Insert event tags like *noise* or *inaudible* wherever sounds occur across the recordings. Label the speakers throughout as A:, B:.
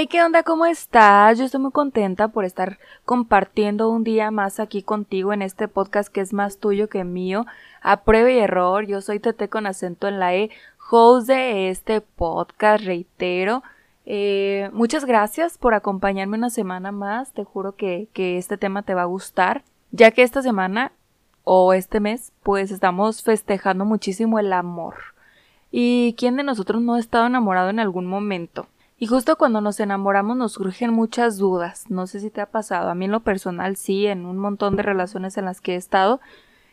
A: Hey, ¿qué onda? ¿Cómo estás? Yo estoy muy contenta por estar compartiendo un día más aquí contigo en este podcast que es más tuyo que mío. A prueba y error, yo soy Tete con acento en la E, host de este podcast, reitero. Eh, muchas gracias por acompañarme una semana más. Te juro que, que este tema te va a gustar, ya que esta semana o este mes, pues estamos festejando muchísimo el amor. ¿Y quién de nosotros no ha estado enamorado en algún momento? Y justo cuando nos enamoramos nos surgen muchas dudas. No sé si te ha pasado. A mí en lo personal sí, en un montón de relaciones en las que he estado,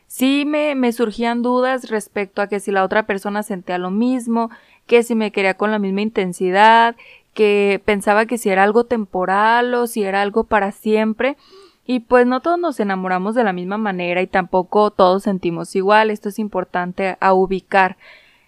A: sí me, me surgían dudas respecto a que si la otra persona sentía lo mismo, que si me quería con la misma intensidad, que pensaba que si era algo temporal o si era algo para siempre. Y pues no todos nos enamoramos de la misma manera y tampoco todos sentimos igual. Esto es importante a ubicar.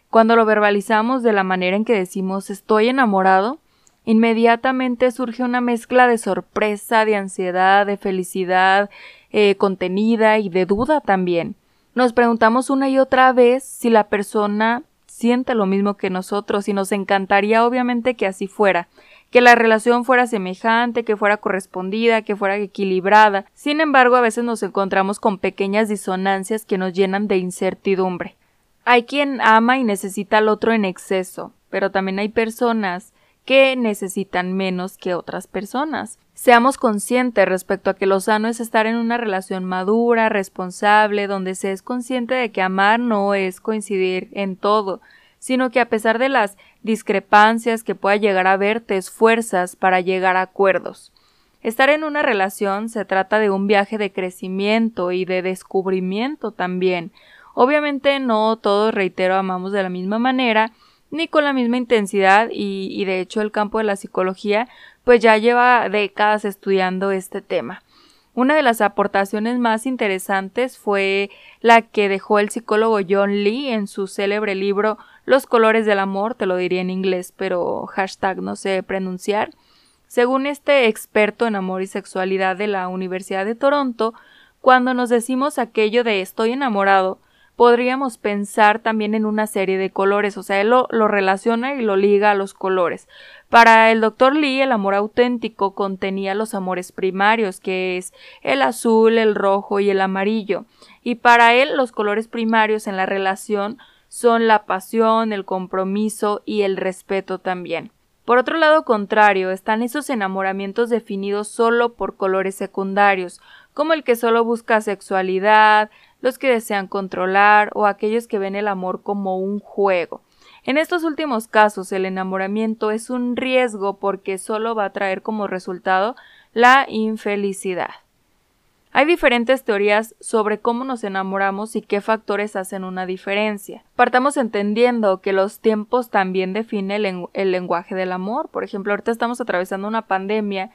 A: Cuando lo verbalizamos de la manera en que decimos estoy enamorado, inmediatamente surge una mezcla de sorpresa, de ansiedad, de felicidad eh, contenida y de duda también. Nos preguntamos una y otra vez si la persona siente lo mismo que nosotros y nos encantaría obviamente que así fuera, que la relación fuera semejante, que fuera correspondida, que fuera equilibrada. Sin embargo, a veces nos encontramos con pequeñas disonancias que nos llenan de incertidumbre. Hay quien ama y necesita al otro en exceso, pero también hay personas que necesitan menos que otras personas. Seamos conscientes respecto a que lo sano es estar en una relación madura, responsable, donde se es consciente de que amar no es coincidir en todo, sino que a pesar de las discrepancias que pueda llegar a haber, te esfuerzas para llegar a acuerdos. Estar en una relación se trata de un viaje de crecimiento y de descubrimiento también. Obviamente no todos, reitero, amamos de la misma manera, ni con la misma intensidad y, de hecho el campo de la psicología pues ya lleva décadas estudiando este tema. Una de las aportaciones más interesantes fue la que dejó el psicólogo John Lee en su célebre libro Los colores del amor, te lo diría en inglés, pero hashtag no sé pronunciar. Según este experto en amor y sexualidad de la Universidad de Toronto, cuando nos decimos aquello de estoy enamorado, podríamos pensar también en una serie de colores, o sea, él lo, relaciona y lo liga a los colores. Para el doctor Lee, el amor auténtico contenía los amores primarios, que es el azul, el rojo y el amarillo. Y para él, los colores primarios en la relación son la pasión, el compromiso y el respeto también. Por otro lado contrario, están esos enamoramientos definidos solo por colores secundarios, como el que solo busca sexualidad, los que desean controlar o aquellos que ven el amor como un juego. En estos últimos casos el enamoramiento es un riesgo porque solo va a traer como resultado la infelicidad. Hay diferentes teorías sobre cómo nos enamoramos y qué factores hacen una diferencia. Partamos entendiendo que los tiempos también definen el, lenguaje del amor. Por ejemplo, ahorita estamos atravesando una pandemia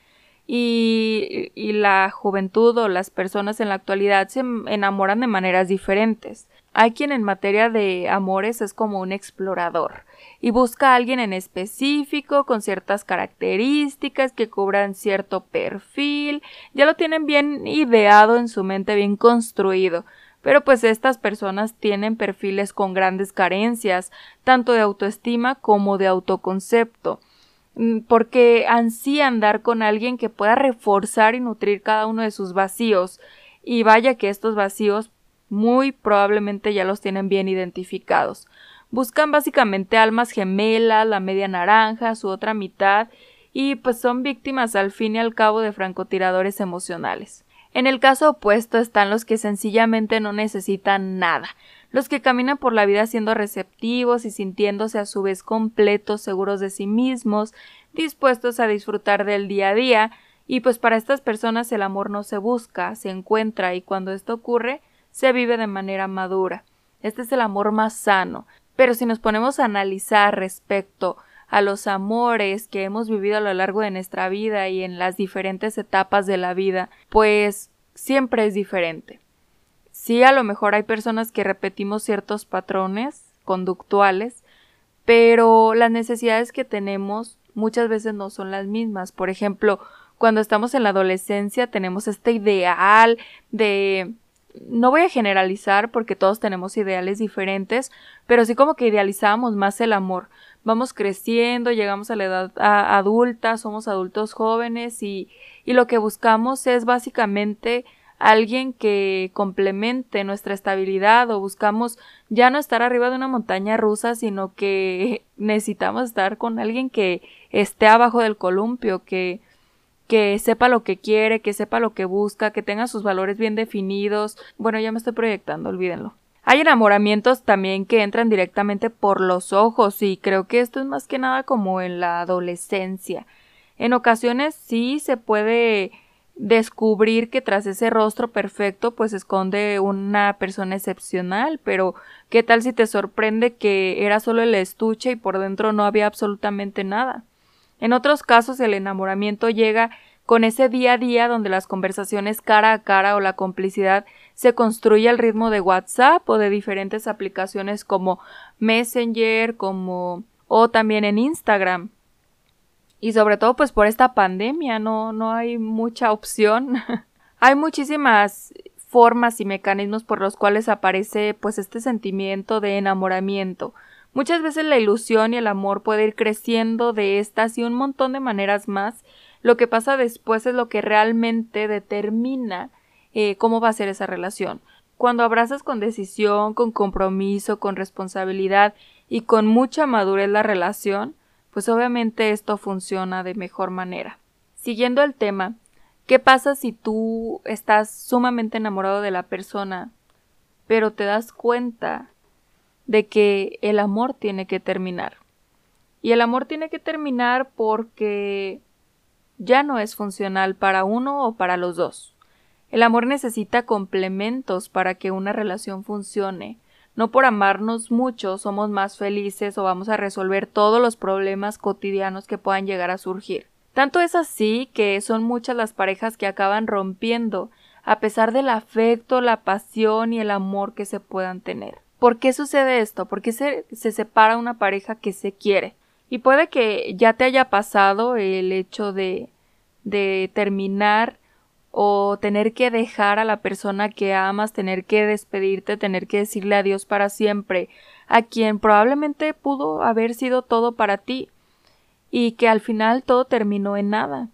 A: y, y la juventud o las personas en la actualidad se enamoran de maneras diferentes. Hay quien en materia de amores es como un explorador y busca a alguien en específico con ciertas características que cubran cierto perfil, ya lo tienen bien ideado en su mente, bien construido. Pero pues estas personas tienen perfiles con grandes carencias, tanto de autoestima como de autoconcepto. Mm, porque ansían dar con alguien que pueda reforzar y nutrir cada uno de sus vacíos. Y vaya que estos vacíos muy probablemente ya los tienen bien identificados. Buscan básicamente almas gemelas, la media naranja, su otra mitad, y pues son víctimas al fin y al cabo de francotiradores emocionales. En el caso opuesto están los que sencillamente no necesitan nada, los que caminan por la vida siendo receptivos y sintiéndose a su vez completos, seguros de sí mismos, dispuestos a disfrutar del día a día, y pues para estas personas el amor no se busca, se encuentra y cuando esto ocurre se vive de manera madura. Este es el amor más sano. Pero si nos ponemos a analizar respecto a los amores que hemos vivido a lo largo de nuestra vida y en las diferentes etapas de la vida, pues siempre es diferente. Sí, a lo mejor hay personas que repetimos ciertos patrones conductuales, pero las necesidades que tenemos muchas veces no son las mismas. Por ejemplo, cuando estamos en la adolescencia tenemos este ideal de no voy a generalizar porque todos tenemos ideales diferentes, pero sí como que idealizamos más el amor. Vamos creciendo, llegamos a la edad adulta, somos adultos jóvenes y, y lo que buscamos es básicamente alguien que complemente nuestra estabilidad o buscamos ya no estar arriba de una montaña rusa, sino que *laughs* necesitamos estar con alguien que esté abajo del columpio, que que sepa lo que quiere, que sepa lo que busca, que tenga sus valores bien definidos. Bueno, ya me estoy proyectando, olvídenlo. Hay enamoramientos también que entran directamente por los ojos y creo que esto es más que nada como en la adolescencia. En ocasiones sí se puede descubrir que tras ese rostro perfecto pues esconde una persona excepcional, pero ¿qué tal si te sorprende que era solo el estuche y por dentro no había absolutamente nada? En otros casos el enamoramiento llega con ese día a día donde las conversaciones cara a cara o la complicidad se construye al ritmo de WhatsApp o de diferentes aplicaciones como Messenger, como o también en Instagram. Y sobre todo pues por esta pandemia no no hay mucha opción. *laughs* hay muchísimas formas y mecanismos por los cuales aparece pues este sentimiento de enamoramiento. Muchas veces la ilusión y el amor puede ir creciendo de estas y un montón de maneras más. Lo que pasa después es lo que realmente determina eh, cómo va a ser esa relación. Cuando abrazas con decisión, con compromiso, con responsabilidad y con mucha madurez la relación, pues obviamente esto funciona de mejor manera. Siguiendo el tema, ¿qué pasa si tú estás sumamente enamorado de la persona, pero te das cuenta de que el amor tiene que terminar. Y el amor tiene que terminar porque ya no es funcional para uno o para los dos. El amor necesita complementos para que una relación funcione. No por amarnos mucho somos más felices o vamos a resolver todos los problemas cotidianos que puedan llegar a surgir. Tanto es así que son muchas las parejas que acaban rompiendo, a pesar del afecto, la pasión y el amor que se puedan tener. ¿Por qué sucede esto? ¿Por qué se, se separa una pareja que se quiere? Y puede que ya te haya pasado el hecho de, de terminar o tener que dejar a la persona que amas, tener que despedirte, tener que decirle adiós para siempre, a quien probablemente pudo haber sido todo para ti y que al final todo terminó en nada.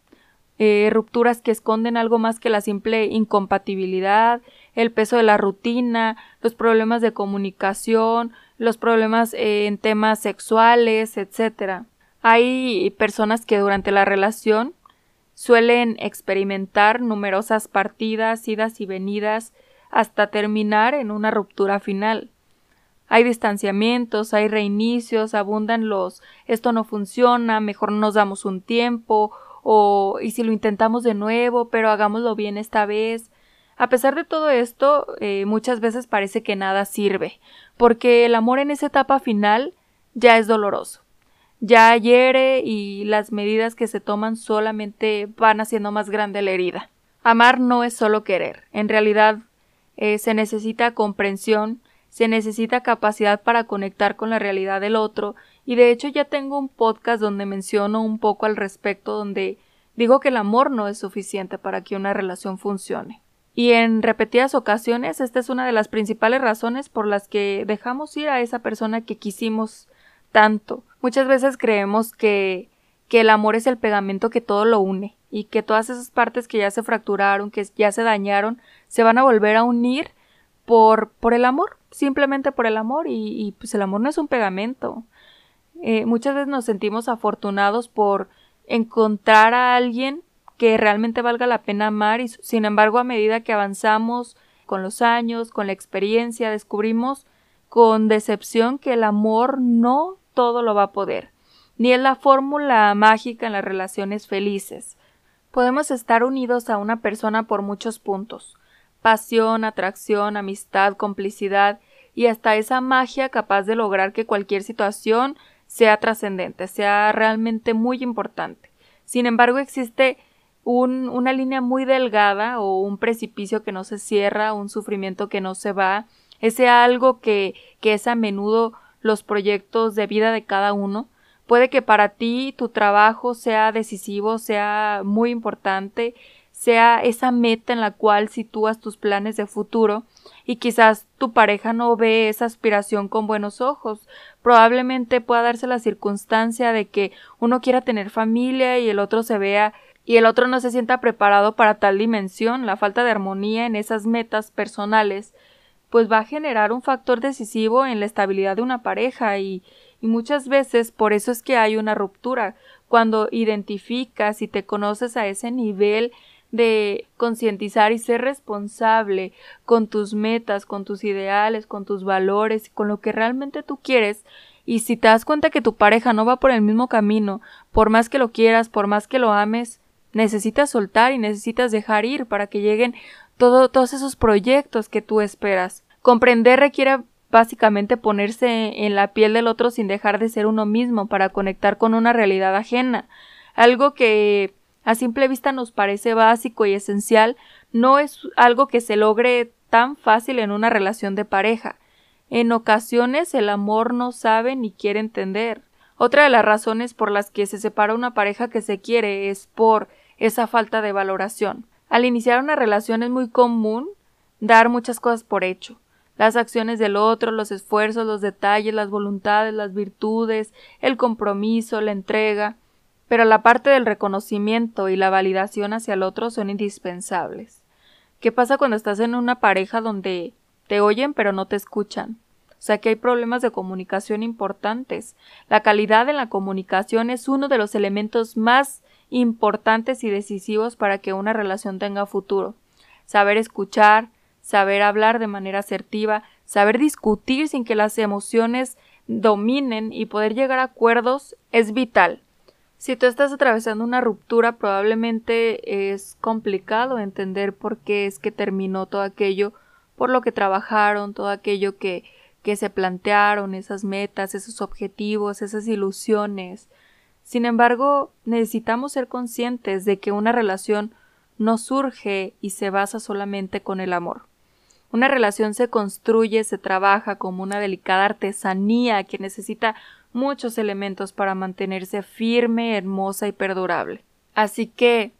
A: Eh, rupturas que esconden algo más que la simple incompatibilidad, el peso de la rutina, los problemas de comunicación, los problemas eh, en temas sexuales, etc. Hay personas que durante la relación suelen experimentar numerosas partidas, idas y venidas, hasta terminar en una ruptura final. Hay distanciamientos, hay reinicios, abundan los esto no funciona, mejor nos damos un tiempo, o y si lo intentamos de nuevo, pero hagámoslo bien esta vez. A pesar de todo esto, eh, muchas veces parece que nada sirve, porque el amor en esa etapa final ya es doloroso. Ya hiere y las medidas que se toman solamente van haciendo más grande la herida. Amar no es solo querer, en realidad eh, se necesita comprensión, se necesita capacidad para conectar con la realidad del otro y de hecho ya tengo un podcast donde menciono un poco al respecto donde digo que el amor no es suficiente para que una relación funcione. Y en repetidas ocasiones esta es una de las principales razones por las que dejamos ir a esa persona que quisimos tanto. Muchas veces creemos que que el amor es el pegamento que todo lo une y que todas esas partes que ya se fracturaron, que ya se dañaron, se van a volver a unir por, por el amor, simplemente por el amor y, y pues el amor no es un pegamento. Eh, muchas veces nos sentimos afortunados por encontrar a alguien que realmente valga la pena amar y sin embargo a medida que avanzamos con los años, con la experiencia, descubrimos con decepción que el amor no todo lo va a poder, ni es la fórmula mágica en las relaciones felices. Podemos estar unidos a una persona por muchos puntos pasión, atracción, amistad, complicidad y hasta esa magia capaz de lograr que cualquier situación sea trascendente, sea realmente muy importante. Sin embargo, existe un, una línea muy delgada o un precipicio que no se cierra, un sufrimiento que no se va, ese algo que, que es a menudo los proyectos de vida de cada uno. Puede que para ti tu trabajo sea decisivo, sea muy importante, sea esa meta en la cual sitúas tus planes de futuro y quizás tu pareja no ve esa aspiración con buenos ojos. Probablemente pueda darse la circunstancia de que uno quiera tener familia y el otro se vea y el otro no se sienta preparado para tal dimensión. La falta de armonía en esas metas personales pues va a generar un factor decisivo en la estabilidad de una pareja y, y muchas veces por eso es que hay una ruptura. Cuando identificas y te conoces a ese nivel de concientizar y ser responsable con tus metas, con tus ideales, con tus valores, con lo que realmente tú quieres, y si te das cuenta que tu pareja no va por el mismo camino, por más que lo quieras, por más que lo ames, necesitas soltar y necesitas dejar ir para que lleguen todos esos proyectos que tú esperas. Comprender requiere básicamente ponerse en la piel del otro sin dejar de ser uno mismo para conectar con una realidad ajena. Algo que a simple vista nos parece básico y esencial, no es algo que se logre tan fácil en una relación de pareja. En ocasiones el amor no sabe ni quiere entender. Otra de las razones por las que se separa una pareja que se quiere es por esa falta de valoración. Al iniciar una relación es muy común dar muchas cosas por hecho. Las acciones del otro, los esfuerzos, los detalles, las voluntades, las virtudes, el compromiso, la entrega, pero la parte del reconocimiento y la validación hacia el otro son indispensables. ¿Qué pasa cuando estás en una pareja donde te oyen pero no te escuchan? O sea que hay problemas de comunicación importantes. La calidad en la comunicación es uno de los elementos más importantes y decisivos para que una relación tenga futuro. Saber escuchar, saber hablar de manera asertiva, saber discutir sin que las emociones dominen y poder llegar a acuerdos es vital. Si tú estás atravesando una ruptura, probablemente es complicado entender por qué es que terminó todo aquello por lo que trabajaron, todo aquello que, que se plantearon, esas metas, esos objetivos, esas ilusiones, sin embargo, necesitamos ser conscientes de que una relación no surge y se basa solamente con el amor. Una relación se construye, se trabaja como una delicada artesanía que necesita muchos elementos para mantenerse firme, hermosa y perdurable. Así que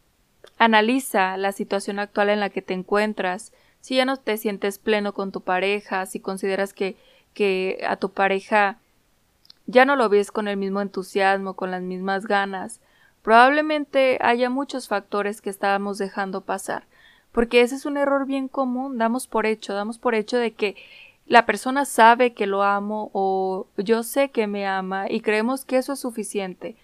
A: analiza la situación actual en la que te encuentras, si ya no te sientes pleno con tu pareja, si consideras que, que a tu pareja ya no lo ves con el mismo entusiasmo, con las mismas ganas. Probablemente haya muchos factores que estábamos dejando pasar, porque ese es un error bien común, damos por hecho, damos por hecho de que la persona sabe que lo amo o yo sé que me ama y creemos que eso es suficiente.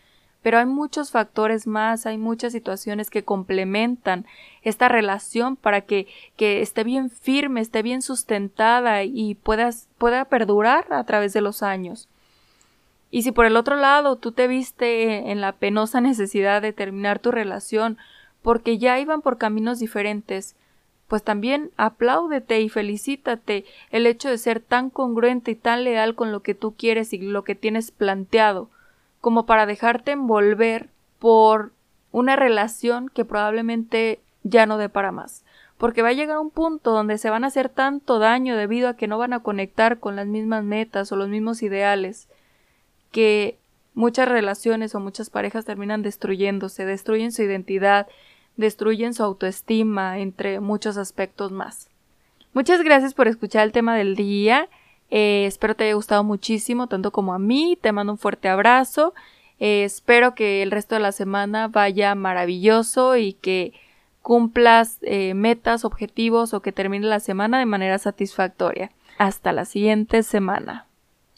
A: Pero hay muchos factores más, hay muchas situaciones que complementan esta relación para que, que esté bien firme, esté bien sustentada y puedas, pueda perdurar a través de los años. Y si por el otro lado tú te viste en la penosa necesidad de terminar tu relación porque ya iban por caminos diferentes, pues también apláudete y felicítate el hecho de ser tan congruente y tan leal con lo que tú quieres y lo que tienes planteado, como para dejarte envolver por una relación que probablemente ya no dé para más, porque va a llegar un punto donde se van a hacer tanto daño debido a que no van a conectar con las mismas metas o los mismos ideales, que muchas relaciones o muchas parejas terminan destruyéndose, destruyen su identidad, destruyen su autoestima, entre muchos aspectos más. Muchas gracias por escuchar el tema del día. Eh, espero te haya gustado muchísimo, tanto como a mí. Te mando un fuerte abrazo. Eh, espero que el resto de la semana vaya maravilloso y que cumplas eh, metas, objetivos o que termine la semana de manera satisfactoria. Hasta la siguiente semana.